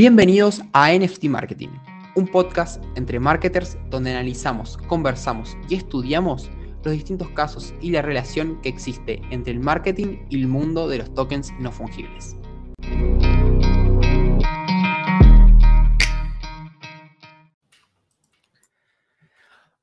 Bienvenidos a NFT Marketing, un podcast entre marketers donde analizamos, conversamos y estudiamos los distintos casos y la relación que existe entre el marketing y el mundo de los tokens no fungibles.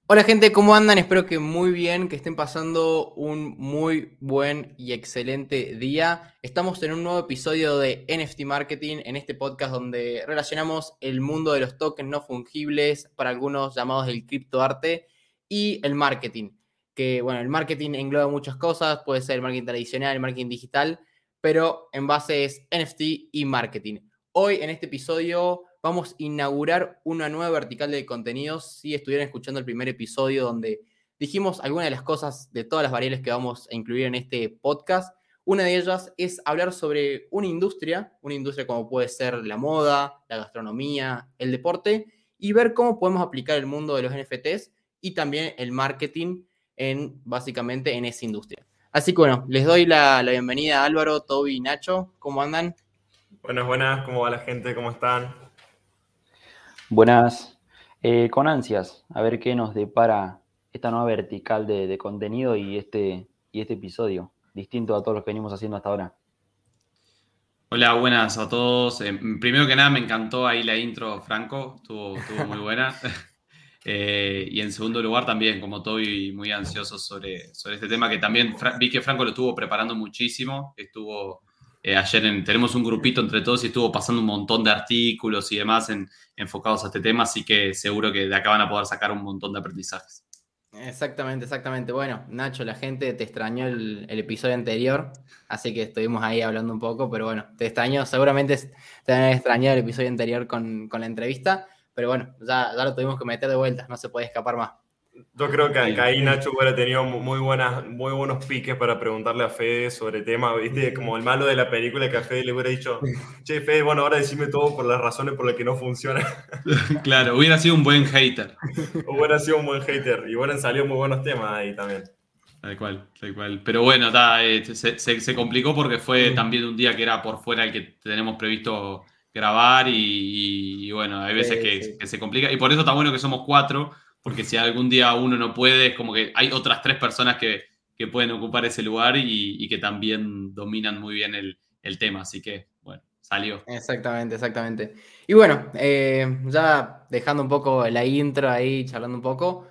Hola gente, ¿cómo andan? Espero que muy bien, que estén pasando un muy buen y excelente día. Estamos en un nuevo episodio de NFT Marketing, en este podcast donde relacionamos el mundo de los tokens no fungibles, para algunos llamados el criptoarte, y el marketing. Que bueno, el marketing engloba muchas cosas, puede ser el marketing tradicional, el marketing digital, pero en base es NFT y marketing. Hoy en este episodio vamos a inaugurar una nueva vertical de contenidos. Si estuvieran escuchando el primer episodio donde dijimos algunas de las cosas de todas las variables que vamos a incluir en este podcast, una de ellas es hablar sobre una industria, una industria como puede ser la moda, la gastronomía, el deporte, y ver cómo podemos aplicar el mundo de los NFTs y también el marketing en básicamente en esa industria. Así que bueno, les doy la, la bienvenida a Álvaro, Toby y Nacho. ¿Cómo andan? Buenas, buenas, ¿cómo va la gente? ¿Cómo están? Buenas, eh, con ansias, a ver qué nos depara esta nueva vertical de, contenido y este, y este episodio, distinto a todos los que venimos haciendo hasta ahora. Hola, buenas a todos. Eh, primero que nada, me encantó ahí la intro, Franco, estuvo, muy buena. Eh, y en segundo lugar, también, como Toby, muy ansioso sobre, sobre este tema, que también vi que Franco lo estuvo preparando muchísimo, estuvo eh, ayer tenemos un grupito entre todos y estuvo pasando un montón de artículos y demás enfocados a este tema, así que seguro que de acá van a poder sacar un montón de aprendizajes. Exactamente, exactamente. Bueno, Nacho, la gente te extrañó el, episodio anterior, así que estuvimos ahí hablando un poco, pero bueno, te extrañó, seguramente te han extrañado el episodio anterior con, la entrevista, pero bueno, ya lo tuvimos que meter de vuelta, no se puede escapar más. Yo creo que, ahí Nacho hubiera tenido muy, buenas, muy buenos piques para preguntarle a Fede sobre el tema, ¿viste? Como el malo de la película que a Fede le hubiera dicho, che, Fede, bueno, ahora decime todo por las razones por las que no funciona. claro, hubiera sido un buen hater. hubiera sido un buen hater y hubieran salido muy buenos temas ahí también. Tal cual, tal cual. Pero bueno, eh, se, complicó porque fue también un día que era por fuera el que tenemos previsto grabar y, bueno, hay veces que, que se complica. Y por eso está bueno que somos cuatro porque si algún día uno no puede, es como que hay otras tres personas que, pueden ocupar ese lugar y, que también dominan muy bien el, tema. Así que, bueno, salió. Exactamente, exactamente. Y bueno, eh, ya dejando un poco la intro ahí, charlando un poco,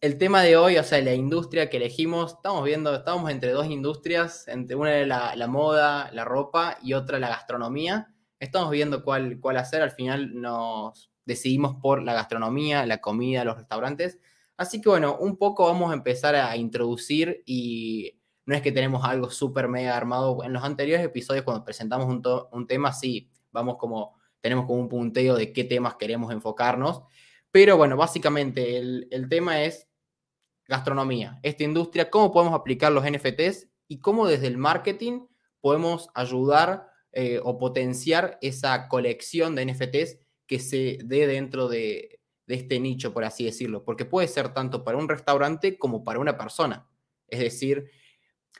el tema de hoy, o sea, la industria que elegimos, estamos viendo, estamos entre dos industrias, entre una de la, la moda, la ropa y otra la gastronomía. Estamos viendo cuál, cuál hacer, al final nos decidimos por la gastronomía, la comida, los restaurantes. Así que bueno, un poco vamos a empezar a introducir y no es que tenemos algo súper mega armado. En los anteriores episodios cuando presentamos un, tema, sí, vamos como, tenemos como un punteo de qué temas queremos enfocarnos. Pero bueno, básicamente el, tema es gastronomía, esta industria, cómo podemos aplicar los NFTs y cómo desde el marketing podemos ayudar eh, o potenciar esa colección de NFTs que se dé dentro de, este nicho, por así decirlo, porque puede ser tanto para un restaurante como para una persona. Es decir,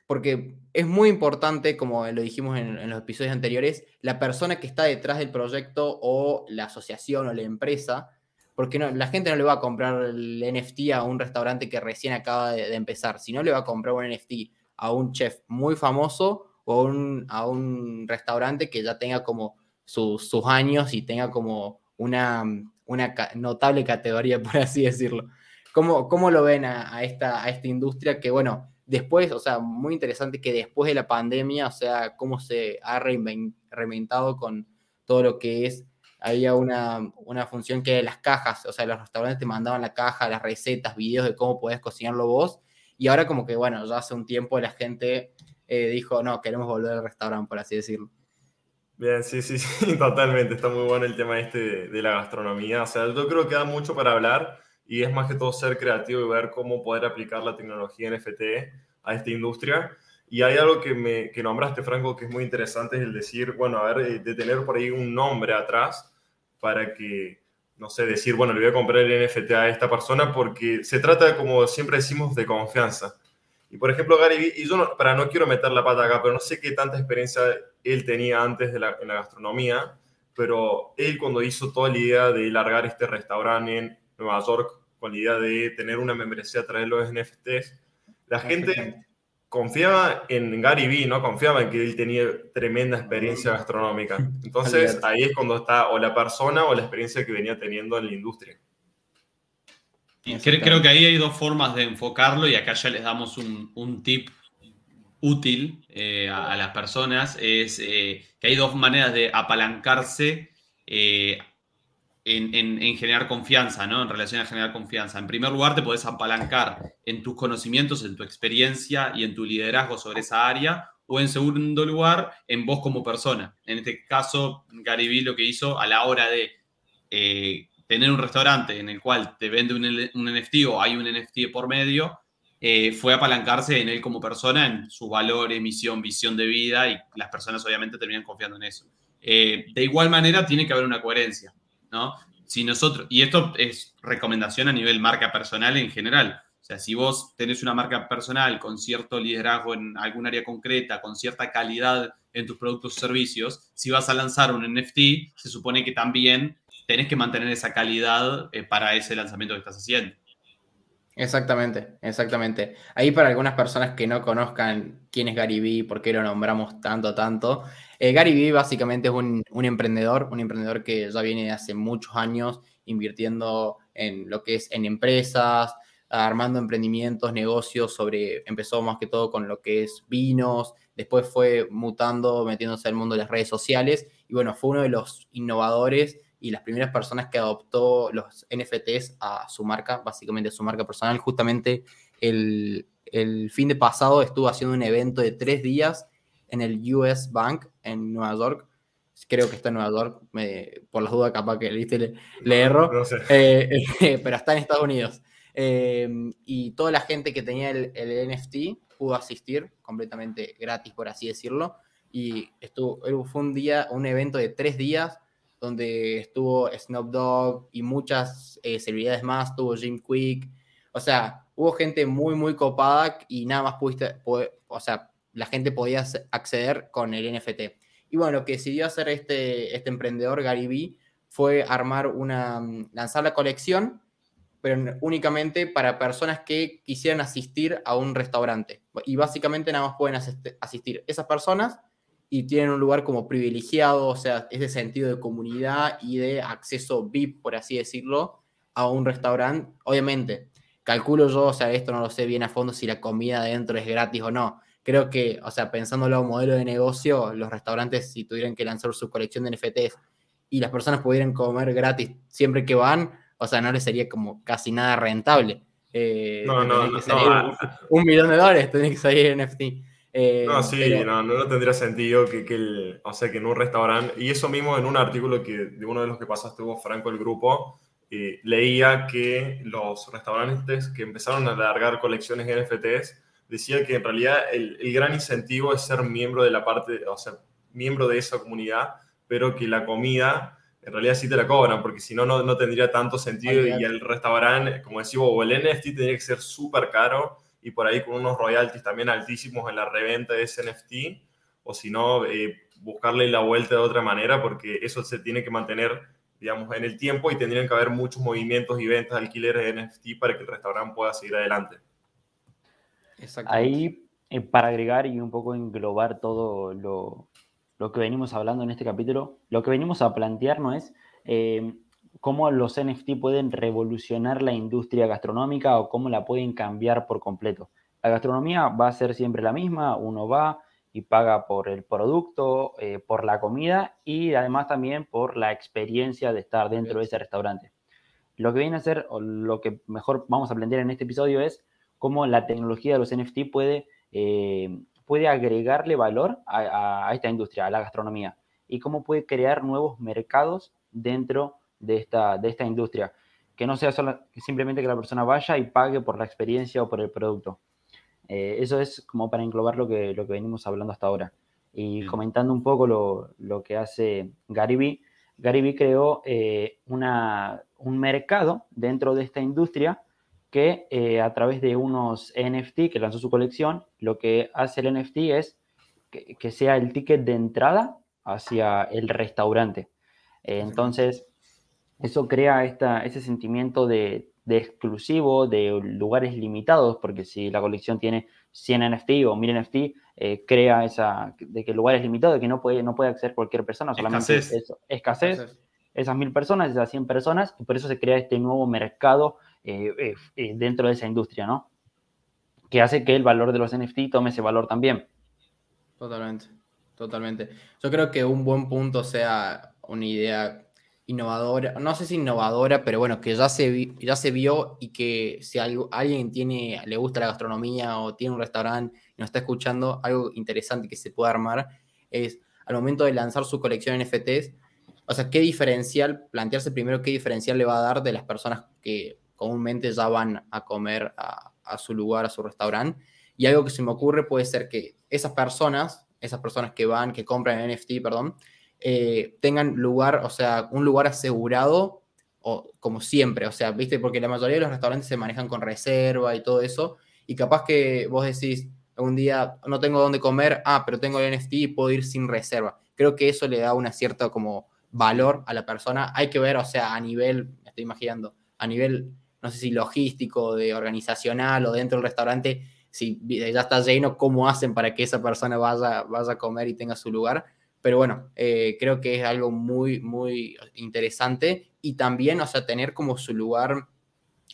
porque es muy importante, como lo dijimos en, los episodios anteriores, la persona que está detrás del proyecto o la asociación o la empresa, porque la gente no le va a comprar el NFT a un restaurante que recién acaba de, empezar, sino le va a comprar un NFT a un chef muy famoso o a un restaurante que ya tenga como sus años y tenga como una, una notable categoría, por así decirlo. ¿Cómo, cómo lo ven a, esta, a esta industria que, bueno, después, o sea, muy interesante que después de la pandemia, o sea, cómo se ha reinventado con todo lo que es, había una, una función que las cajas, o sea, los restaurantes te mandaban la caja, las recetas, videos de cómo podés cocinarlo vos, y ahora como que, bueno, ya hace un tiempo la gente eh, dijo, no, queremos volver al restaurante, por así decirlo. Bien, sí, sí, sí, totalmente. Está muy bueno el tema este de, la gastronomía. O sea, yo creo que da mucho para hablar y es más que todo ser creativo y ver cómo poder aplicar la tecnología NFT a esta industria. Y hay algo que, me, que nombraste, Franco, que es muy interesante, es el decir, bueno, a ver, eh, de tener por ahí un nombre atrás para que, no sé, decir, bueno, le voy a comprar el NFT a esta persona porque se trata, como siempre decimos, de confianza. Y por ejemplo, Gary, y yo no, para no quiero meter la pata acá, pero no sé qué tanta experiencia él tenía antes de la, en la gastronomía, pero él cuando hizo toda la idea de largar este restaurante en Nueva York con la idea de tener una membresía a través de los NFTs, la gente confiaba en Gary Vee, ¿no? Confiaba en que él tenía tremenda experiencia gastronómica. Entonces, ahí es cuando está o la persona o la experiencia que venía teniendo en la industria. Creo, que ahí hay dos formas de enfocarlo y acá ya les damos un, tip útil eh, a, las personas. Es eh, que hay dos maneras de apalancarse eh, en, generar confianza, ¿no? En relación a generar confianza. En primer lugar, te puedes apalancar en tus conocimientos, en tu experiencia y en tu liderazgo sobre esa área. O en segundo lugar, en vos como persona. En este caso, Gary Vee lo que hizo a la hora de tener un restaurante en el cual te vende un, NFT o hay un NFT por medio, eh, fue apalancarse en él como persona, en su valor, emisión, visión de vida y las personas obviamente terminan confiando en eso. Eh, de igual manera, tiene que haber una coherencia. ¿no? Si nosotros, y esto es recomendación a nivel marca personal en general. O sea, si vos tenés una marca personal con cierto liderazgo en algún área concreta, con cierta calidad en tus productos o servicios, si vas a lanzar un NFT, se supone que también tenés que mantener esa calidad eh, para ese lanzamiento que estás haciendo. Exactamente, exactamente. Ahí para algunas personas que no conozcan quién es Gary Vee, por qué lo nombramos tanto, tanto. Eh, Gary Vee básicamente es un, emprendedor, un emprendedor que ya viene hace muchos años invirtiendo en lo que es en empresas, armando emprendimientos, negocios sobre, empezó más que todo con lo que es vinos, después fue mutando, metiéndose al mundo de las redes sociales y bueno, fue uno de los innovadores y las primeras personas que adoptó los NFTs a su marca, básicamente a su marca personal. Justamente el, fin de pasado estuvo haciendo un evento de tres días en el US Bank en Nueva York. Creo que está en Nueva York, por las dudas capaz que le, le erro, eh, pero está en Estados Unidos. Eh, y toda la gente que tenía el, el, NFT pudo asistir completamente gratis, por así decirlo. Y estuvo, fue un día, un evento de tres días donde estuvo Snoop Dogg y muchas eh, celebridades más, estuvo Jim Quick, o sea, hubo gente muy, muy copada y nada más pudiste, o sea, la gente podía acceder con el NFT. Y bueno, lo que decidió hacer este, este emprendedor, Gary Vee, fue armar una, lanzar la colección, pero únicamente para personas que quisieran asistir a un restaurante. Y básicamente nada más pueden asistir esas personas y tienen un lugar como privilegiado, o sea, ese sentido de comunidad y de acceso VIP, por así decirlo, a un restaurante. Obviamente, calculo yo, o sea, esto no lo sé bien a fondo si la comida dentro es gratis o no. Creo que, o sea, pensándolo a un modelo de negocio, los restaurantes, si tuvieran que lanzar su colección de NFTs y las personas pudieran comer gratis siempre que van, o sea, no les sería como casi nada rentable. Eh, no, no, no, un, millón de dólares tendría que salir NFT. Eh, no, sí, no, no, tendría sentido que, que o sea, que en un restaurante, y eso mismo en un artículo que de uno de los que pasaste vos, Franco, el grupo, eh, leía que los restaurantes que empezaron a alargar colecciones NFTs decía que en realidad el, el, gran incentivo es ser miembro de la parte, o sea, miembro de esa comunidad, pero que la comida en realidad sí te la cobran, porque si no, no tendría tanto sentido y el restaurante, como decimos, o el NFT tendría que ser súper caro y por ahí con unos royalties también altísimos en la reventa de ese NFT, o si no, eh, buscarle la vuelta de otra manera, porque eso se tiene que mantener, digamos, en el tiempo y tendrían que haber muchos movimientos y ventas, alquileres de NFT para que el restaurante pueda seguir adelante. Ahí, eh, para agregar y un poco englobar todo lo, lo, que venimos hablando en este capítulo, lo que venimos a plantear no es eh, cómo los NFT pueden revolucionar la industria gastronómica o cómo la pueden cambiar por completo. La gastronomía va a ser siempre la misma, uno va y paga por el producto, eh, por la comida y además también por la experiencia de estar dentro de ese restaurante. Lo que viene a ser, o lo que mejor vamos a plantear en este episodio es cómo la tecnología de los NFT puede, eh, puede agregarle valor a, a esta industria, a la gastronomía, y cómo puede crear nuevos mercados dentro de esta, de esta industria. Que no sea solo, simplemente que la persona vaya y pague por la experiencia o por el producto. Eh, eso es como para englobar lo que, lo que venimos hablando hasta ahora. Y comentando un poco lo, lo que hace Gariby, Gariby creó eh, una, un mercado dentro de esta industria que eh, a través de unos NFT que lanzó su colección, lo que hace el NFT es que, que sea el ticket de entrada hacia el restaurante. entonces, eso crea esta, ese sentimiento de, exclusivo, de lugares limitados, porque si la colección tiene 100 NFT o 1000 NFT, eh, crea esa, de que el lugar es limitado, de que no puede, no puede acceder cualquier persona, solamente escasez. escasez, esas 1000 personas, esas 100 personas, y por eso se crea este nuevo mercado eh, eh, dentro de esa industria, ¿no? Que hace que el valor de los NFT tome ese valor también. Totalmente, totalmente. Yo creo que un buen punto sea una idea innovadora, no sé si innovadora, pero bueno, que ya se, ya se vio y que si alguien tiene, le gusta la gastronomía o tiene un restaurante y nos está escuchando, algo interesante que se puede armar es al momento de lanzar su colección NFTs, o sea, qué diferencial, plantearse primero qué diferencial le va a dar de las personas que comúnmente ya van a comer a, a su lugar, a su restaurante. Y algo que se me ocurre puede ser que esas personas, esas personas que van, que compran NFT, perdón, eh, tengan lugar, o sea, un lugar asegurado, o como siempre, o sea, viste, porque la mayoría de los restaurantes se manejan con reserva y todo eso, y capaz que vos decís, un día no tengo dónde comer, ah, pero tengo el NFT y puedo ir sin reserva. Creo que eso le da una cierta como valor a la persona. Hay que ver, o sea, a nivel, me estoy imaginando, a nivel, no sé si logístico, de organizacional o dentro del restaurante, si ya está lleno, cómo hacen para que esa persona vaya, vaya a comer y tenga su lugar. Pero bueno, eh, creo que es algo muy, muy interesante. Y también, o sea, tener como su lugar,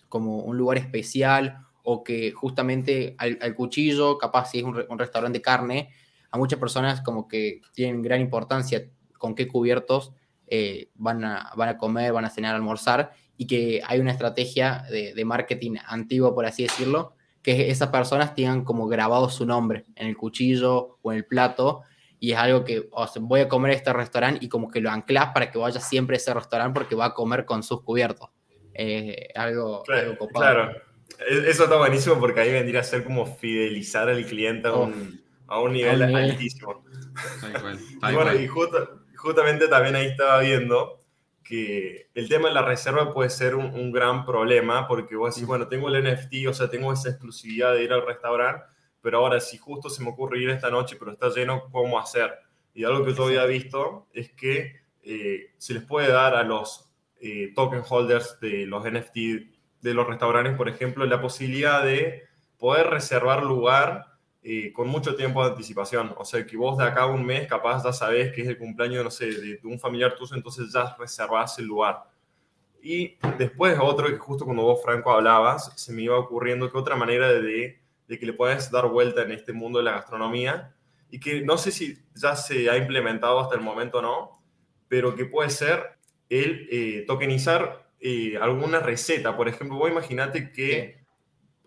como un lugar especial o que justamente al, cuchillo, capaz si es un, restaurante de carne, a muchas personas como que tienen gran importancia con qué cubiertos eh, van, a, van a comer, van a cenar, almorzar y que hay una estrategia de, marketing antigua, por así decirlo, que esas personas tengan como grabado su nombre en el cuchillo o en el plato y es algo que voy a comer a este restaurante y como que lo anclas para que vaya siempre a ese restaurante porque va a comer con sus cubiertos. Eh, algo, claro, Claro, e-, eso está buenísimo porque ahí vendría a ser como fidelizar al cliente a un, a un nivel, altísimo. y bueno, y justamente también ahí estaba viendo que el tema de la reserva puede ser un, un gran problema porque vos decís, bueno, tengo el NFT, o sea, tengo esa exclusividad de ir al restaurante pero ahora si justo se me ocurre ir esta noche, pero está lleno, ¿cómo hacer? Y algo que yo había visto es que eh, se les puede dar a los eh, token holders de los NFT de los restaurantes, por ejemplo, la posibilidad de poder reservar lugar eh, con mucho tiempo de anticipación. O sea, que vos de acá a un mes capaz ya sabés que es el cumpleaños, no sé, de, un familiar tuyo, entonces ya reservás el lugar. Y después otro que justo cuando vos, Franco, hablabas, se me iba ocurriendo que otra manera de de que le puedes dar vuelta en este mundo de la gastronomía y que no sé si ya se ha implementado hasta el momento o no, pero que puede ser el eh, tokenizar eh, alguna receta. Por ejemplo, vos imaginate que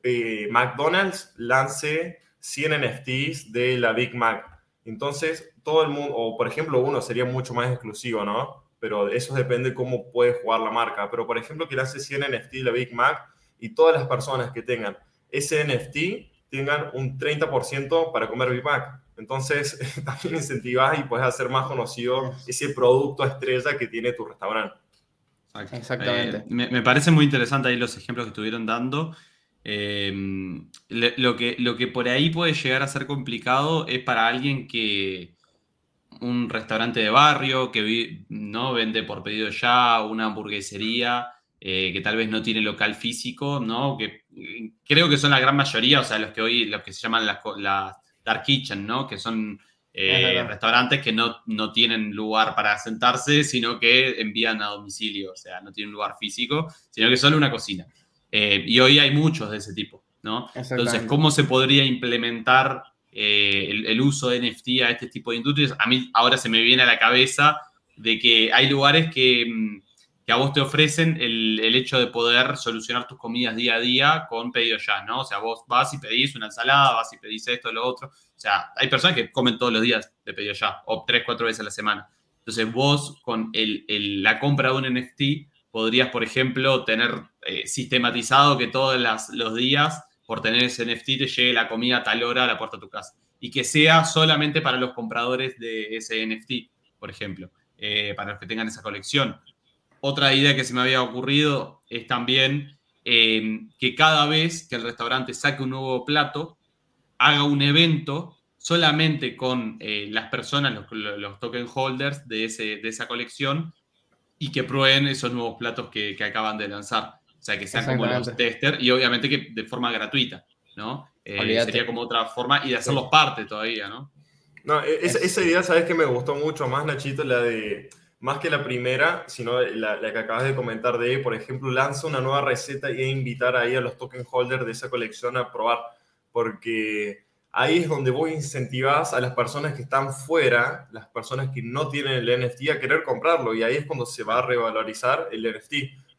eh, McDonald's lance 100 NFTs de la Big Mac. Entonces, todo el mundo, o por ejemplo, uno sería mucho más exclusivo, ¿no? Pero eso depende cómo puede jugar la marca. Pero por ejemplo, que lance 100 NFTs de la Big Mac y todas las personas que tengan ese NFT tengan un 30% para comer Big Mac. Entonces, también incentivas y puedes hacer más conocido ese producto estrella que tiene tu restaurante. Exactamente. Eh, me, parece muy interesante ahí los ejemplos que estuvieron dando. Eh, lo, que, lo que por ahí puede llegar a ser complicado es para alguien que un restaurante de barrio que no vende por pedido ya, una hamburguesería eh, que tal vez no tiene local físico, ¿no? Que mm, creo que son la gran mayoría, o sea, los que hoy, los que se llaman las, dark kitchen, ¿no? Que son eh, restaurantes que no, no tienen lugar para sentarse, sino que envían a domicilio, o sea, no tienen lugar físico, sino que solo una cocina. Eh, y hoy hay muchos de ese tipo, ¿no? Entonces, ¿cómo se podría implementar el, el, uso de NFT a este tipo de industrias? A mí ahora se me viene a la cabeza de que hay lugares que mm, que a vos te ofrecen el, hecho de poder solucionar tus comidas día a día con pedido ya, ¿no? O sea, vos vas y pedís una ensalada, vas y pedís esto, lo otro. O sea, hay personas que comen todos los días de pedido ya, o tres, cuatro veces a la semana. Entonces, vos con la compra de un NFT podrías, por ejemplo, tener eh, sistematizado que todos los días, por tener ese NFT, te llegue la comida a tal hora a la puerta de tu casa. Y que sea solamente para los compradores de ese NFT, por ejemplo, eh, para los que tengan esa colección otra idea que se me había ocurrido es también eh, que cada vez que el restaurante saque un nuevo plato, haga un evento solamente con eh, las personas, los, token holders de, ese, de esa colección, y que prueben esos nuevos platos que, acaban de lanzar. O sea, que sean como los tester y obviamente que de forma gratuita, ¿no? Eh, sería como otra forma y de hacerlos parte todavía, ¿no? No, e-, esa, idea, ¿sabes que me gustó mucho más, Nachito? La de, más que la primera, sino la, que acabas de comentar de, por ejemplo, lanza una nueva receta y invitar ahí a los token holders de esa colección a probar, porque ahí es donde vos incentivas a las personas que están fuera, las personas que no tienen el NFT, a querer comprarlo. Y ahí es cuando se va a revalorizar el NFT,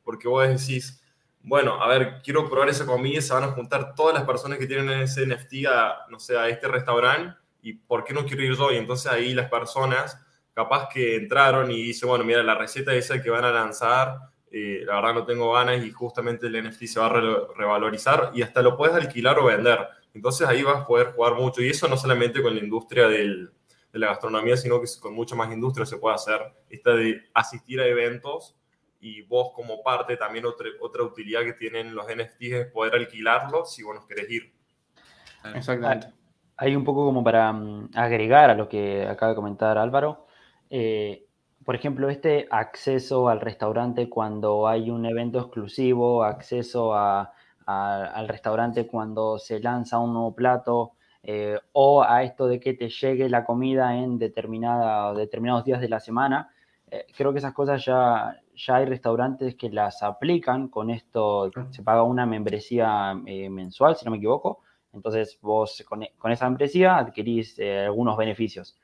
porque vos decís, bueno, a ver, quiero probar esa comida, se van a juntar todas las personas que tienen ese NFT a, no sé, a este restaurante, y ¿por qué no quiero ir yo? Y entonces ahí las personas capaz que entraron y dicen, bueno, mira, la receta esa que van a lanzar, eh, la verdad no tengo ganas y justamente el NFT se va a revalorizar y hasta lo puedes alquilar o vender. Entonces ahí vas a poder jugar mucho. Y eso no solamente con la industria de la gastronomía, sino que con mucha más industria se puede hacer. Esta de asistir a eventos y vos como parte también otra, otra utilidad que tienen los NFTs es poder alquilarlos si vos nos querés ir. Exactamente. Hay un poco como para mm, agregar a lo que acaba de comentar Álvaro. Eh, por ejemplo, este acceso al restaurante cuando hay un evento exclusivo, acceso a, al restaurante cuando se lanza un nuevo plato eh, o a esto de que te llegue la comida en determinada, determinados días de la semana. Eh, creo que esas cosas ya, ya hay restaurantes que las aplican con esto, se paga una membresía eh, mensual, si no me equivoco, entonces vos con, con esa membresía adquirís algunos beneficios.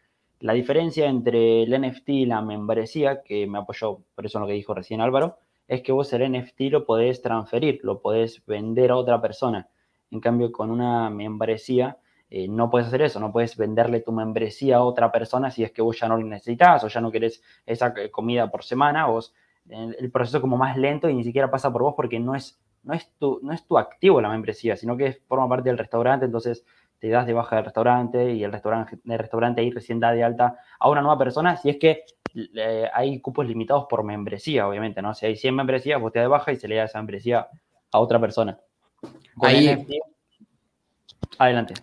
La diferencia entre el NFT y la membresía, que me apoyó por eso lo que dijo recién Álvaro, es que vos el NFT lo podés transferir, lo podés vender a otra persona. En cambio, con una membresía eh, no puedes hacer eso, no puedes venderle tu membresía a otra persona si es que vos ya no lo necesitas o ya no querés esa eh, comida por semana. Vos, el proceso es como más lento y ni siquiera pasa por vos porque no es, no es, tu, no es tu activo la membresía, sino que forma parte del restaurante, entonces te das de baja del restaurante y el restaurante, el restaurante ahí recién da de alta a una nueva persona si es que hay cupos limitados por membresía, obviamente, ¿no? Si hay 100 membresías, vos te de baja y se le da esa membresía a otra persona. ahí, adelante.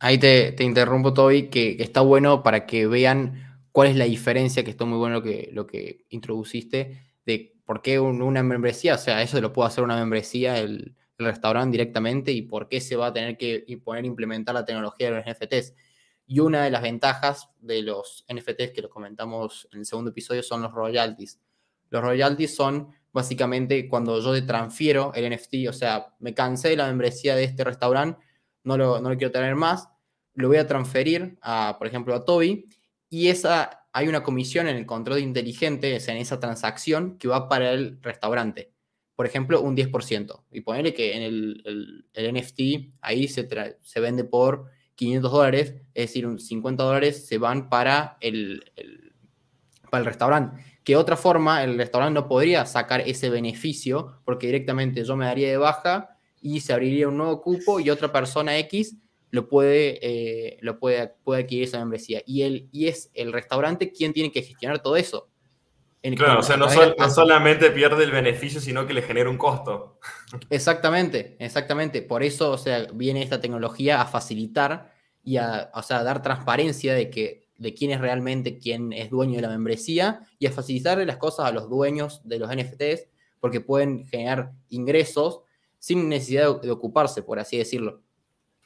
ahí te, interrumpo, Toby, que, está bueno para que vean cuál es la diferencia, que está muy bueno lo que, lo que introduciste, de por qué una membresía, o sea, eso lo puede hacer una membresía el, el restaurante directamente y por qué se va a tener que poner implementar la tecnología de los NFTs. Y una de las ventajas de los NFTs que lo comentamos en el segundo episodio son los royalties. Los royalties son básicamente cuando yo te transfiero el NFT, o sea, me cansé de la membresía de este restaurante, no lo, no lo quiero tener más, lo voy a transferir a, por ejemplo, a Toby, y esa, hay una comisión en el control inteligente, en esa transacción, que va para el restaurante. Por ejemplo, un 10%. Y ponerle que en el, el, NFT ahí se, se vende por 500 dólares, es decir, un 50 dólares se van para el, para el restaurante. Que otra forma, el restaurante no podría sacar ese beneficio porque directamente yo me daría de baja y se abriría un nuevo cupo y otra persona X lo puede, eh, lo puede, puede adquirir esa membresía. Y, el, y es el restaurante quien tiene que gestionar todo eso. Claro, o sea, no, no, solamente pierde el beneficio, sino que le genera un costo. Exactamente, exactamente. Por eso, o sea, viene esta tecnología a facilitar y a, o sea, dar transparencia de que de quién es realmente quién es dueño de la membresía y a facilitarle las cosas a los dueños de los NFTs porque pueden generar ingresos sin necesidad de, ocuparse, por así decirlo.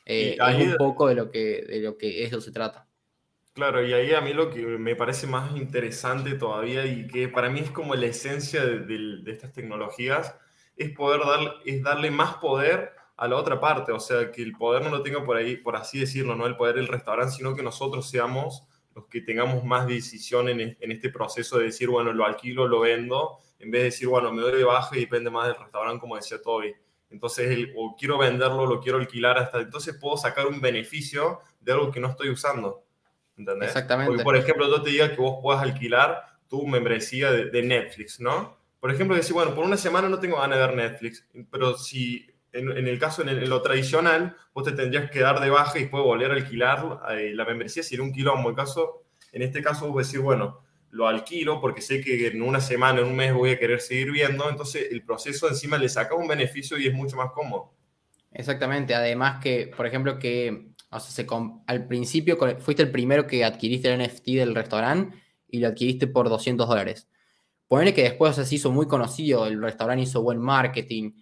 Eh, es un poco de lo que de lo que eso se trata. Claro, y ahí a mí lo que me parece más interesante todavía y que para mí es como la esencia de, estas tecnologías es poder dar, es darle más poder a la otra parte, o sea, que el poder no lo tenga por ahí, por así decirlo, no el poder del restaurante, sino que nosotros seamos los que tengamos más decisión en, este proceso de decir, bueno, lo alquilo, lo vendo, en vez de decir, bueno, me doy de baja y depende más del restaurante, como decía Toby. Entonces, o quiero venderlo, lo quiero alquilar hasta entonces puedo sacar un beneficio de algo que no estoy usando. ¿Entendés? Exactamente. Porque, por ejemplo, yo te diga que vos puedas alquilar tu membresía de, de Netflix, ¿no? Por ejemplo, decir, bueno, por una semana no tengo ganas de ver Netflix, pero si en, el caso, en, lo tradicional, vos te tendrías que dar de baja y después volver a alquilar eh, la membresía si era un quilombo. En, caso, en este caso, vos decir, bueno, lo alquilo porque sé que en una semana, en un mes voy a querer seguir viendo, entonces el proceso encima le saca un beneficio y es mucho más cómodo. Exactamente, además que, por ejemplo, que o sea, se al principio fuiste el primero que adquiriste el NFT del restaurante y lo adquiriste por 200 dólares. Ponele que después se hizo muy conocido, el restaurante hizo buen marketing,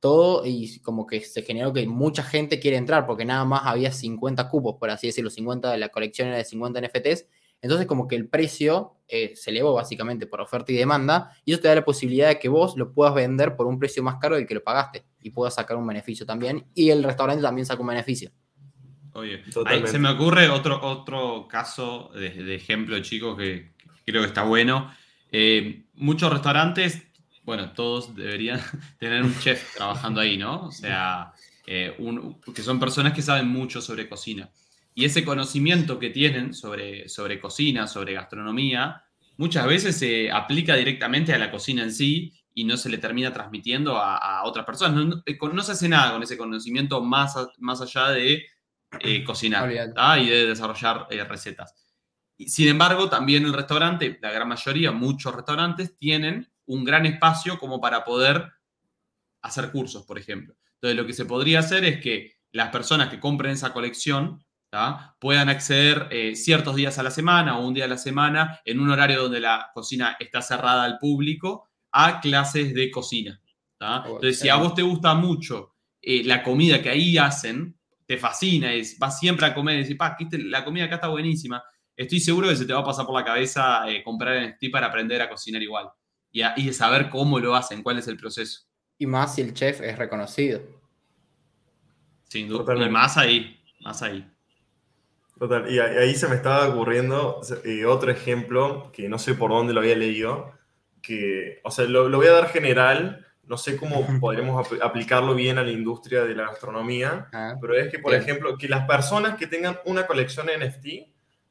todo, y como que se generó que mucha gente quiere entrar, porque nada más había 50 cupos, por así decirlo, 50 de la colección era de 50 NFTs, entonces como que el precio eh, se elevó básicamente por oferta y demanda, y eso te da la posibilidad de que vos lo puedas vender por un precio más caro del que lo pagaste, y puedas sacar un beneficio también, y el restaurante también saca un beneficio. Oye, ahí se me ocurre otro, otro caso de, ejemplo, chicos, que, creo que está bueno. Eh, muchos restaurantes, bueno, todos deberían tener un chef trabajando ahí, ¿no? O sea, eh, que son personas que saben mucho sobre cocina. Y ese conocimiento que tienen sobre, sobre cocina, sobre gastronomía, muchas veces se aplica directamente a la cocina en sí y no se le termina transmitiendo a, otras personas. No, no, se hace nada con ese conocimiento más, más allá de eh, cocinar y de desarrollar eh, recetas. Sin embargo, también el restaurante, la gran mayoría, muchos restaurantes tienen un gran espacio como para poder hacer cursos, por ejemplo. Entonces, lo que se podría hacer es que las personas que compren esa colección puedan acceder eh, ciertos días a la semana o un día a la semana en un horario donde la cocina está cerrada al público a clases de cocina. Entonces, si a vos te gusta mucho la comida que ahí hacen, te fascina, es, vas siempre a comer y decís, pa, la comida acá está buenísima. Estoy seguro que se te va a pasar por la cabeza eh, comprar en Steam para aprender a cocinar igual y, de saber cómo lo hacen, cuál es el proceso. Y más si el chef es reconocido. Sin duda. Y más ahí, más ahí. Total, y ahí se me estaba ocurriendo eh, otro ejemplo que no sé por dónde lo había leído, que, o sea, lo, lo voy a dar general, no sé cómo podremos aplicarlo bien a la industria de la gastronomía, ah, pero es que, por ejemplo, que las personas que tengan una colección NFT,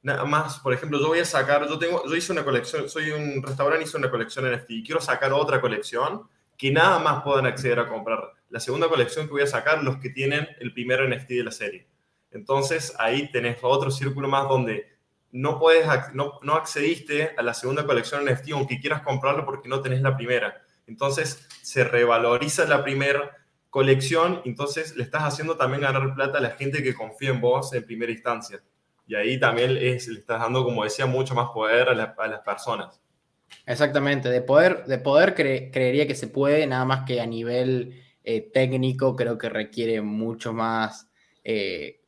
nada más, por ejemplo, yo voy a sacar, yo, tengo, yo hice una colección, soy un restaurante, hice una colección NFT y quiero sacar otra colección que nada más puedan acceder a comprar. La segunda colección que voy a sacar, los que tienen el primer NFT de la serie. Entonces ahí tenés otro círculo más donde no puedes, no, no accediste a la segunda colección NFT aunque quieras comprarlo porque no tenés la primera. Entonces se revaloriza la primera colección, entonces le estás haciendo también ganar plata a la gente que confía en vos en primera instancia. Y ahí también le estás dando, como decía, mucho más poder a, las personas. Exactamente, de poder, de poder creería que se puede, nada más que a nivel eh, técnico creo que requiere mucho más, eh,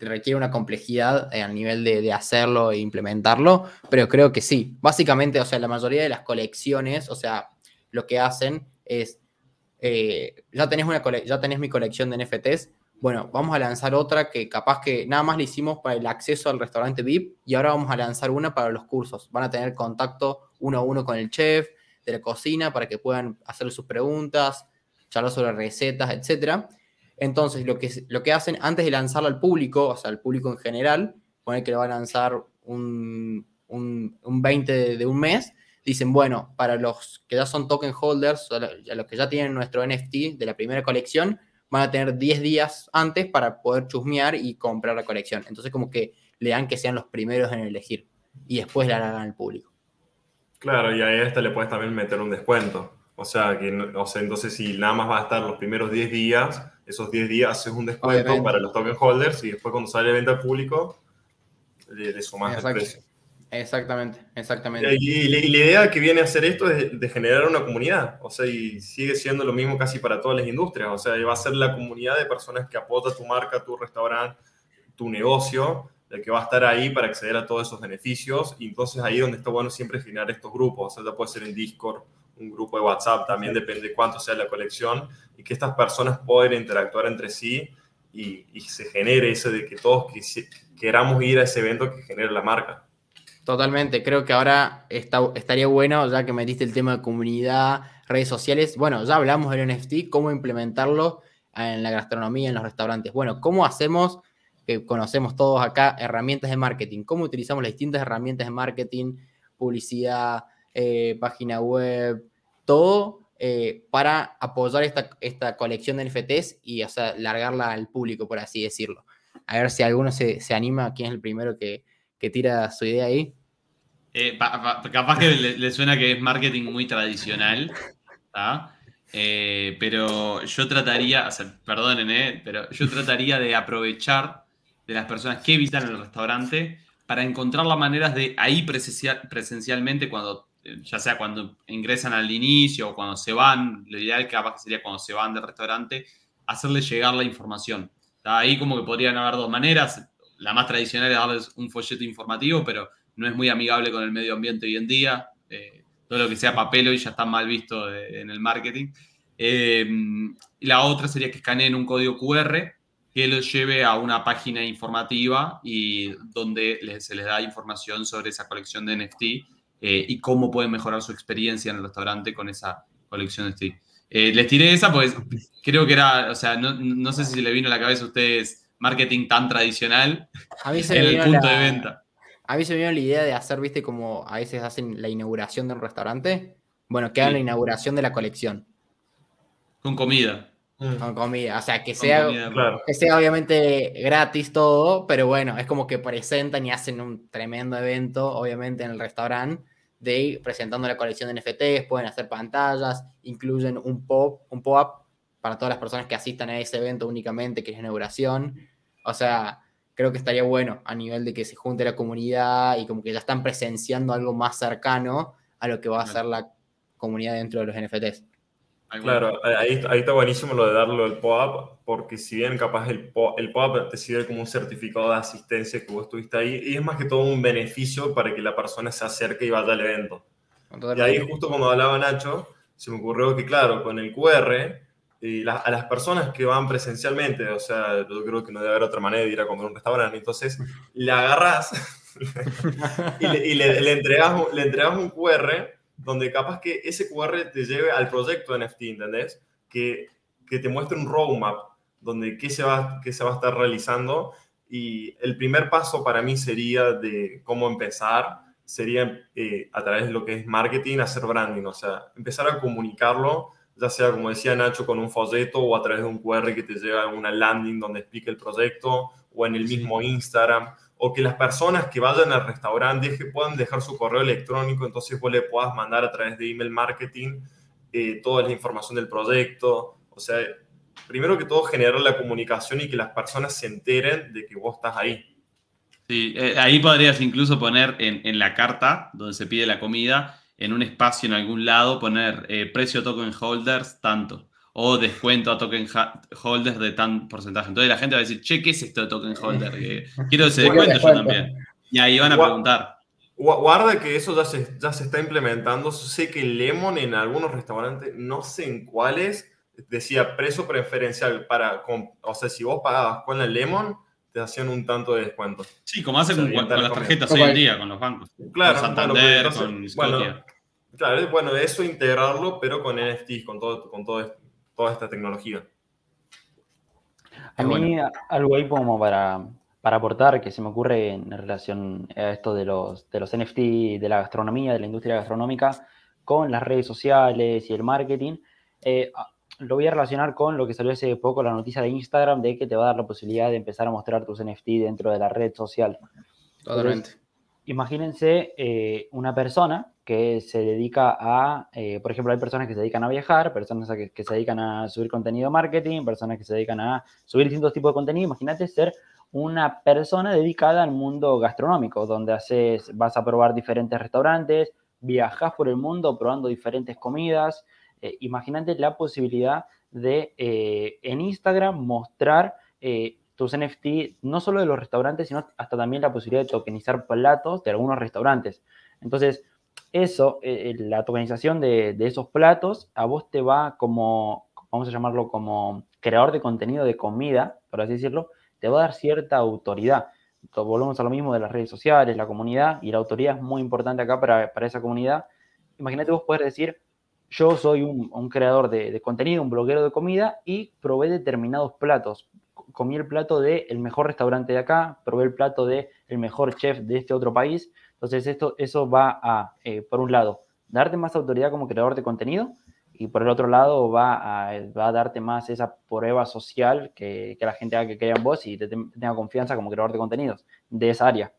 requiere una complejidad eh, a nivel de, de, hacerlo e implementarlo, pero creo que sí. Básicamente, o sea, la mayoría de las colecciones, o sea, lo que hacen es, eh, ya, tenés una ya tenés mi colección de NFTs, bueno, vamos a lanzar otra que capaz que nada más le hicimos para el acceso al restaurante VIP y ahora vamos a lanzar una para los cursos. Van a tener contacto uno a uno con el chef de la cocina para que puedan hacer sus preguntas, charlar sobre recetas, etc. Entonces, lo que, lo que hacen antes de lanzarlo al público, o sea, al público en general, poner que lo va a lanzar un, un, 20 de un mes, dicen, bueno, para los que ya son token holders, a los que ya tienen nuestro NFT de la primera colección, van a tener 10 días antes para poder chusmear y comprar la colección. Entonces como que le dan que sean los primeros en elegir y después la hagan al público. Claro, y a este le puedes también meter un descuento. O sea, que, o sea, entonces si nada más va a estar los primeros 10 días, esos 10 días haces un descuento para los token holders y después cuando sale venta al público, le, le sumas el precio. Exactamente, exactamente. Y, la, idea que viene a hacer esto es de, generar una comunidad, o sea, y sigue siendo lo mismo casi para todas las industrias, o sea, va a ser la comunidad de personas que apoya tu marca, tu restaurante, tu negocio, el que va a estar ahí para acceder a todos esos beneficios, y entonces ahí donde está bueno siempre generar estos grupos, o sea, ya puede ser en Discord, un grupo de WhatsApp, también depende de cuánto sea la colección, y que estas personas puedan interactuar entre sí y, y se genere eso de que todos queramos ir a ese evento que genere la marca. Totalmente, creo que ahora estaría bueno, ya que metiste el tema de comunidad, redes sociales, bueno, ya hablamos del NFT, cómo implementarlo en la gastronomía, en los restaurantes. Bueno, ¿cómo hacemos, que conocemos todos acá, herramientas de marketing? ¿Cómo utilizamos las distintas herramientas de marketing, publicidad, eh, página web, todo eh, para apoyar esta, esta, colección de NFTs y o largarla al público, por así decirlo? A ver si alguno se, se anima, quién es el primero que, que tira su idea ahí. Eh, capaz que le, suena que es marketing muy tradicional, eh, pero yo trataría, perdonen, eh, pero yo trataría de aprovechar de las personas que visitan el restaurante para encontrar las maneras de ahí presencialmente, cuando eh, ya sea cuando ingresan al inicio o cuando se van, lo ideal capaz que sería cuando se van del restaurante, hacerles llegar la información. Ahí como que podrían haber dos maneras. La más tradicional es darles un folleto informativo, pero no es muy amigable con el medio ambiente hoy en día. Eh, todo lo que sea papel hoy ya está mal visto en el marketing. Eh, y la otra sería que escaneen un código QR que los lleve a una página informativa y donde se les da información sobre esa colección de NFT eh, y cómo pueden mejorar su experiencia en el restaurante con esa colección de NFT. Eh, les tiré esa, pues creo que era, o sea, no, sé si le vino a la cabeza a ustedes marketing tan tradicional a mí se en el punto de venta. A mí se me vino la idea de hacer, viste, como a veces hacen la inauguración de un restaurante. Bueno, que hagan la inauguración de la colección. Con comida. Mm. Con comida, o sea, que sea, que sea obviamente gratis todo, pero bueno, es como que presentan y hacen un tremendo evento, obviamente, en el restaurante, de ir presentando la colección de NFTs, pueden hacer pantallas, incluyen un pop, un pop-up para todas las personas que asistan a ese evento únicamente, que es inauguración. O sea, creo que estaría bueno a nivel de que se junte la comunidad y como que ya están presenciando algo más cercano a lo que va a ser la comunidad dentro de los NFTs. Claro, ahí, ahí, está buenísimo lo de darlo el POAP, porque si bien capaz el, el POAP te sirve como un certificado de asistencia que vos estuviste ahí, y es más que todo un beneficio para que la persona se acerque y vaya al evento. Y ahí justo cuando hablaba Nacho, se me ocurrió que claro, con el QR, y a las personas que van presencialmente, o sea, yo creo que no debe haber otra manera de ir a comer un restaurante, entonces le agarras y, le, y le, le, entregas, le entregas un QR donde capaz que ese QR te lleve al proyecto de NFT, ¿entendés? Que, que te muestre un roadmap donde qué se, va, qué se va a estar realizando. Y el primer paso para mí sería de cómo empezar, sería eh, a través de lo que es marketing, hacer branding, o sea, empezar a comunicarlo, ya sea como decía Nacho, con un folleto o a través de un QR que te lleva a una landing donde explique el proyecto o en el mismo Instagram o que las personas que vayan al restaurante puedan dejar su correo electrónico, entonces vos le puedas mandar a través de email marketing eh, toda la información del proyecto. O sea, primero que todo generar la comunicación y que las personas se enteren de que vos estás ahí. Sí, eh, ahí podrías incluso poner en, en, la carta donde se pide la comida, en un espacio en algún lado, poner eh, precio token holders tanto o descuento a token holders de tan porcentaje. Entonces la gente va a decir, che, ¿qué es esto de token holder? Quiero ese descuento yo también. Y ahí van a preguntar. Guarda que eso ya se, ya se está implementando. Sé que Lemon en algunos restaurantes, no sé en cuáles, decía precio preferencial para, o sea, si vos pagabas con la Lemon, te hacían un tanto de descuento. Sí, como hacen con, las tarjetas hoy en día, con los bancos. Claro, con Santander, con bueno, claro, bueno, eso integrarlo, pero con NFTs, con todo, con todo toda esta tecnología. A mí algo ahí como para, para, aportar que se me ocurre en relación a esto de los, de los NFT, de la gastronomía, de la industria gastronómica, con las redes sociales y el marketing. Eh, lo voy a relacionar con lo que salió hace poco, la noticia de Instagram, de que te va a dar la posibilidad de empezar a mostrar tus NFT dentro de la red social. Totalmente. imagínense eh, una persona que se dedica a, eh, por ejemplo, hay personas que se dedican a viajar, personas que, se dedican a subir contenido marketing, personas que se dedican a subir distintos tipos de contenido. Imagínate ser una persona dedicada al mundo gastronómico, donde haces, vas a probar diferentes restaurantes, viajas por el mundo probando diferentes comidas. Eh, imagínate la posibilidad de eh, en Instagram mostrar tus NFT, no solo de los restaurantes, sino hasta también la posibilidad de tokenizar platos de algunos restaurantes. Entonces, eso, eh, eh, la tokenización de, esos platos, a vos te va como, vamos a llamarlo como creador de contenido de comida, por así decirlo, te va a dar cierta autoridad. Entonces, volvemos a lo mismo de las redes sociales, la comunidad, y la autoridad es muy importante acá para, esa comunidad. Imagínate vos poder decir, yo soy un, creador de, contenido, un bloguero de comida, y probé determinados platos. Comí el plato del mejor restaurante de acá, probé el plato del el mejor chef de este otro país, entonces, esto, eso va a, eh, por un lado, darte más autoridad como creador de contenido y por el otro lado va a, va a darte más esa prueba social que, que la gente haga que crea en vos y te, tenga confianza como creador de contenidos de esa área.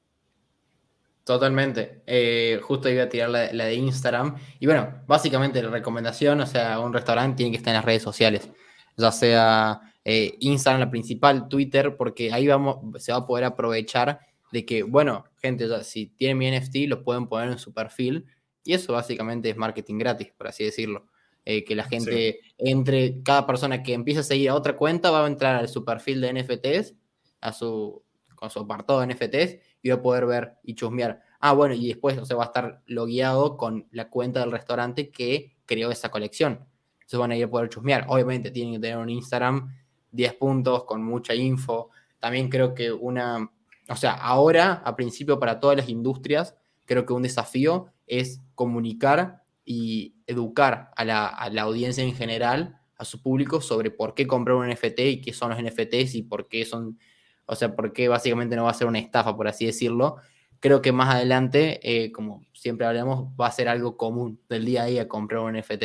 Totalmente. Eh, justo iba a tirar la, de Instagram. Y bueno, básicamente la recomendación, o sea, un restaurante tiene que estar en las redes sociales, ya sea eh, Instagram la principal, Twitter, porque ahí vamos, se va a poder aprovechar de que, bueno, gente, si tienen mi NFT, lo pueden poner en su perfil Y eso básicamente es marketing gratis, por así decirlo. Eh, que la gente entre, cada persona que empieza a seguir a otra cuenta va a entrar a su perfil de NFTs, a su, con su apartado de NFTs, y va a poder ver y chusmear. Ah, bueno, y después o va a estar logueado con la cuenta del restaurante que creó esa colección. Entonces van a ir a poder chusmear. Obviamente tienen que tener un Instagram 10 puntos con mucha info. También creo que una, o sea, ahora, a principio para todas las industrias, creo que un desafío es comunicar y educar a la, audiencia en general, a su público, sobre por qué comprar un NFT y qué son los NFTs y por qué son, o sea, por qué básicamente no va a ser una estafa, por así decirlo. Creo que más adelante, eh, como siempre hablamos, va a ser algo común del día a día comprar un NFT.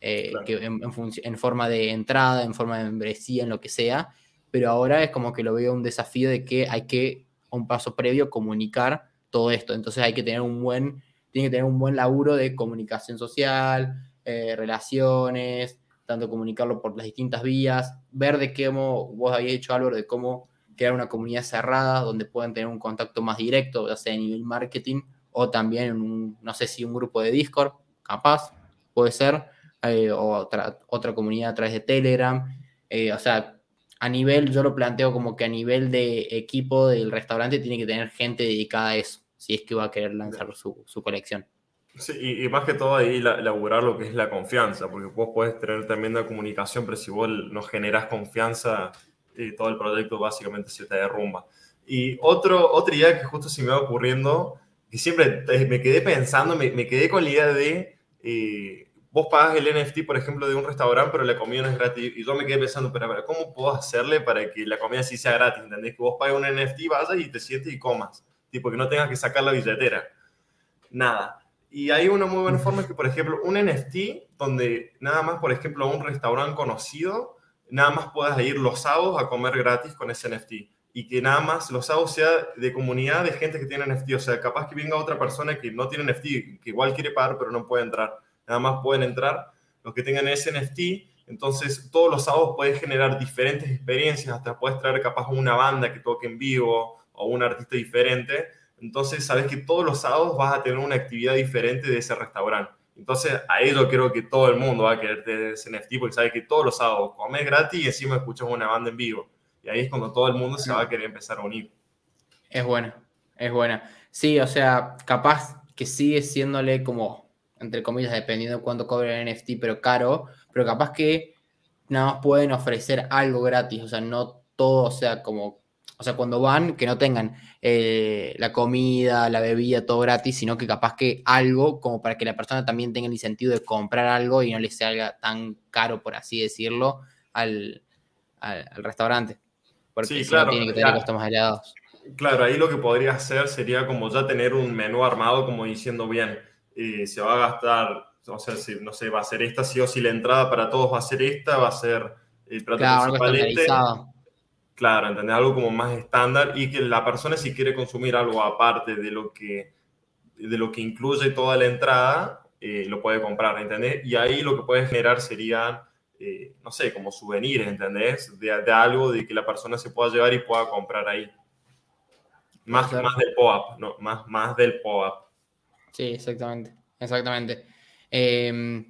Eh, que en, en, forma de entrada, en forma de membresía, en lo que sea, pero ahora es como que lo veo un desafío de que hay que, un paso previo, comunicar todo esto. Entonces hay que tener un buen tiene que tener un buen laburo de comunicación social, eh, relaciones, tanto comunicarlo por las distintas vías, ver de cómo, vos habías hecho algo de cómo crear una comunidad cerrada donde puedan tener un contacto más directo, ya sea a nivel marketing o también en un, no sé si un grupo de Discord, capaz, puede ser, eh, o otra, otra comunidad a través de Telegram, eh, o sea, a nivel, yo lo planteo como que a nivel de equipo del restaurante tiene que tener gente dedicada a eso si es que va a querer lanzar su, colección. Sí, y, más que todo ahí laburar lo que es la confianza, porque vos puedes tener también la comunicación, pero si vos no generas confianza, y todo el proyecto básicamente se te derrumba. Y otro, otra idea que justo se me va ocurriendo, que siempre me quedé pensando, me, me quedé con la idea de, eh, vos pagas el NFT, por ejemplo, de un restaurante, pero la comida no es gratis. Y yo me quedé pensando, pero, ¿cómo puedo hacerle para que la comida sí sea gratis? ¿Entendés? Que vos pagues un NFT, vayas y te sientes y comas tipo que no tengas que sacar la billetera. Nada. Y hay una muy buena forma que, por ejemplo, un NFT donde nada más, por ejemplo, un restaurante conocido, nada más puedas ir los sábados a comer gratis con ese NFT. Y que nada más los sábados sea de comunidad de gente que tiene NFT. O sea, capaz que venga otra persona que no tiene NFT, que igual quiere pagar, pero no puede entrar. Nada más pueden entrar los que tengan ese NFT. Entonces, todos los sábados puedes generar diferentes experiencias. Hasta puedes traer capaz una banda que toque en vivo o un artista diferente, entonces sabes que todos los sábados vas a tener una actividad diferente de ese restaurante. Entonces ahí yo creo que todo el mundo va a querer tener ese NFT porque sabes que todos los sábados comes gratis y encima escuchas una banda en vivo. Y ahí es cuando todo el mundo se va a querer empezar a unir. Es buena, es buena. Sí, o sea, capaz que sigue siéndole como, entre comillas, dependiendo de cuánto cobre el NFT, pero caro, pero capaz que nada más pueden ofrecer algo gratis, o sea, no todo, sea, como o sea, cuando van, que no tengan eh, la comida, la bebida, todo gratis, sino que capaz que algo, como para que la persona también tenga el sentido de comprar algo y no le salga tan caro, por así decirlo, al, restaurante. Porque sí, claro, tiene que tener costos más elevados. Claro, ahí lo que podría hacer sería como ya tener un menú armado, como diciendo bien, eh, se va a gastar, o sea, si, no sé, va a ser esta sí o sí la entrada para todos va a ser esta, va a ser el plato claro, Claro, entender algo como más estándar y que la persona si quiere consumir algo aparte de lo que, de lo que incluye toda la entrada, eh, lo puede comprar, ¿entendés? Y ahí lo que puede generar serían, eh, no sé, como souvenirs, ¿entendés? De, de, algo de que la persona se pueda llevar y pueda comprar ahí. Más, más del pop-up, ¿no? Más, más del pop-up. Sí, exactamente, exactamente. Eh,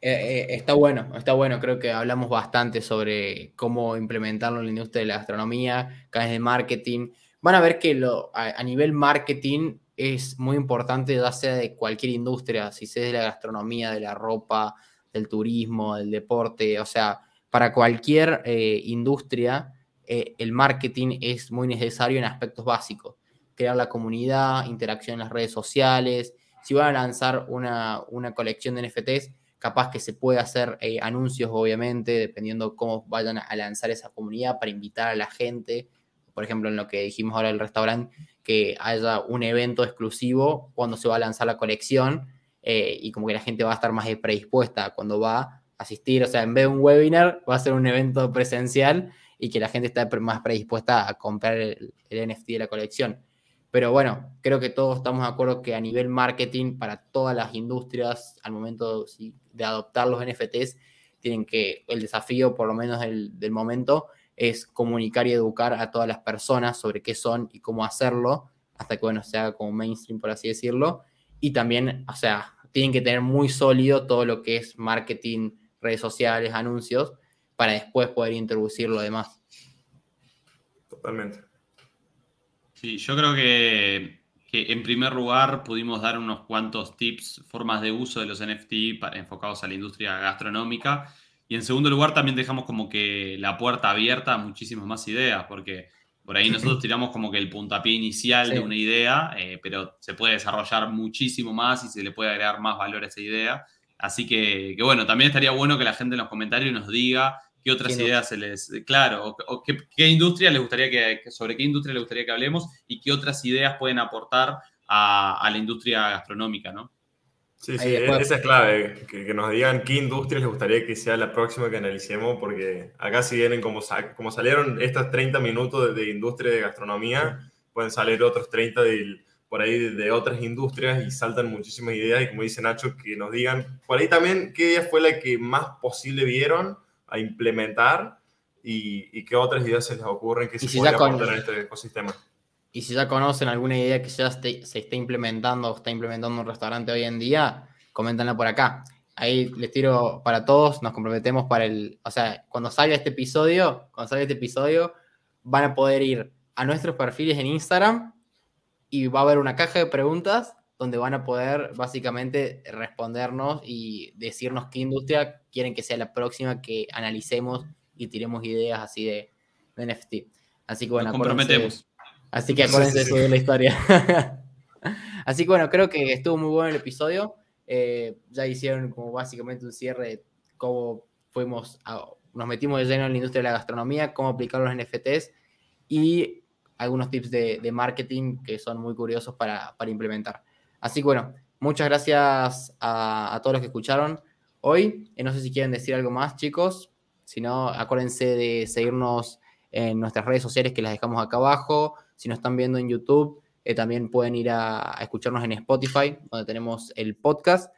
eh, eh, está bueno, está bueno. Creo que hablamos bastante sobre cómo implementarlo en la industria de la gastronomía, canales de marketing. Van a ver que lo, a, nivel marketing es muy importante, ya sea de cualquier industria, si sea de la gastronomía, de la ropa, del turismo, del deporte, o sea, para cualquier eh, industria, el marketing es muy necesario en aspectos básicos. Crear la comunidad, interacción en las redes sociales. Si van a lanzar una, una colección de NFTs, capaz que se puede hacer eh, anuncios, obviamente, dependiendo cómo vayan a lanzar esa comunidad para invitar a la gente. Por ejemplo, en lo que dijimos ahora del restaurante, que haya un evento exclusivo cuando se va a lanzar la colección eh, y como que la gente va a estar más predispuesta cuando va a asistir. O sea, en vez de un webinar, va a ser un evento presencial y que la gente está más predispuesta a comprar el NFT de la colección. Pero bueno, creo que todos estamos de acuerdo que a nivel marketing, para todas las industrias, al momento de adoptar los NFTs, tienen que, el desafío, por lo menos del, momento, es comunicar y educar a todas las personas sobre qué son y cómo hacerlo, hasta que, bueno, se haga como mainstream, por así decirlo. Y también, o sea, tienen que tener muy sólido todo lo que es marketing, redes sociales, anuncios, para después poder introducir lo demás. Totalmente. Sí, yo creo que, en primer lugar pudimos dar unos cuantos tips, formas de uso de los NFT para, enfocados a la industria gastronómica. Y en segundo lugar también dejamos como que la puerta abierta a muchísimas más ideas, porque por ahí nosotros tiramos como que el puntapié inicial de una idea, eh, pero se puede desarrollar muchísimo más y se le puede agregar más valor a esa idea. Así que, que bueno, también estaría bueno que la gente en los comentarios nos diga qué otras ideas se les, claro, o, qué, industria les gustaría que, sobre qué industria les gustaría que hablemos y qué otras ideas pueden aportar a, la industria gastronómica, ¿no? Sí, sí, esa es clave, que, nos digan qué industria les gustaría que sea la próxima que analicemos, porque acá si vienen como, como salieron estos 30 minutos de, industria de gastronomía, pueden salir otros 30 por ahí de, otras industrias y saltan muchísimas ideas y como dice Nacho, que nos digan por ahí también qué idea fue la que más posible vieron a implementar y, qué otras ideas se les ocurren que se si pueden en este ecosistema. Y si ya conocen alguna idea que ya se está implementando o está implementando un restaurante hoy en día, coméntanla por acá. Ahí les tiro para todos, nos comprometemos para el, o sea, cuando salga este episodio, cuando salga este episodio, van a poder ir a nuestros perfiles en Instagram y va a haber una caja de preguntas donde van a poder básicamente respondernos y decirnos qué industria quieren que sea la próxima que analicemos y tiremos ideas así de, NFT. Así que bueno, Nos comprometemos. Así que acuérdense de subir la historia. así que bueno, creo que estuvo muy bueno el episodio. Eh, ya hicieron como básicamente un cierre de cómo fuimos nos metimos de lleno en la industria de la gastronomía, cómo aplicar los NFTs y algunos tips de, marketing que son muy curiosos para, para implementar. Así que bueno, muchas gracias a, todos los que escucharon hoy. Eh, no sé si quieren decir algo más, chicos. Si no, acuérdense de seguirnos en nuestras redes sociales que las dejamos acá abajo. Si nos están viendo en YouTube, eh, también pueden ir a, escucharnos en Spotify, donde tenemos el podcast.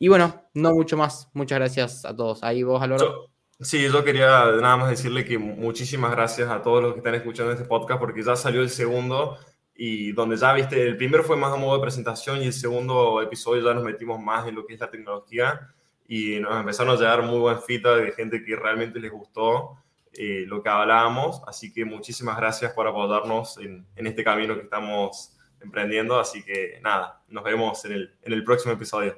Y bueno, no mucho más. Muchas gracias a todos. Ahí vos, Álvaro. sí, yo quería nada más decirle que muchísimas gracias a todos los que están escuchando este podcast porque ya salió el segundo y donde ya viste, el primero fue más a modo de presentación y el segundo episodio ya nos metimos más en lo que es la tecnología y nos empezaron a llegar muy buen feedback de gente que realmente les gustó eh, lo que hablábamos, así que muchísimas gracias por apoyarnos en, en, este camino que estamos emprendiendo, así que nada, nos vemos en el, en el próximo episodio.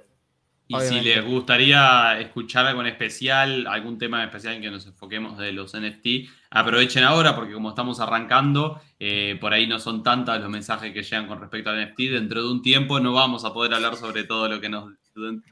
Y si les gustaría escuchar algo en especial, algún tema en especial en que nos enfoquemos de los NFT, aprovechen ahora porque como estamos arrancando, eh, por ahí no son tantos los mensajes que llegan con respecto al NFT. Dentro de un tiempo no vamos a poder hablar sobre todo lo que nos,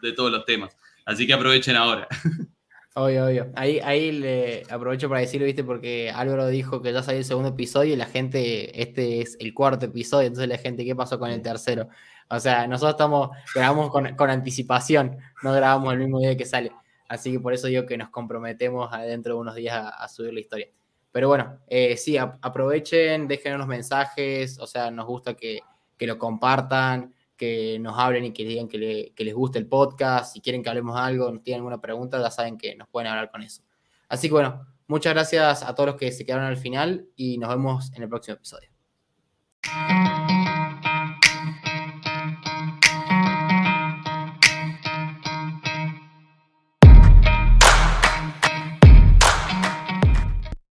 de todos los temas. Así que aprovechen ahora. Obvio, obvio. Ahí, ahí le aprovecho para decirlo, viste, porque Álvaro dijo que ya salió el segundo episodio y la gente, este es el cuarto episodio, entonces la gente, ¿qué pasó con el tercero? O sea, nosotros estamos, grabamos con, anticipación, no grabamos el mismo día que sale. Así que por eso digo que nos comprometemos dentro de unos días a, subir la historia. Pero bueno, eh, sí, aprovechen, dejen unos mensajes, o sea, nos gusta que, lo compartan, que nos hablen y que digan que, que les guste el podcast, si quieren que hablemos de algo, nos tienen alguna pregunta, ya saben que nos pueden hablar con eso. Así que bueno, muchas gracias a todos los que se quedaron al final y nos vemos en el próximo episodio.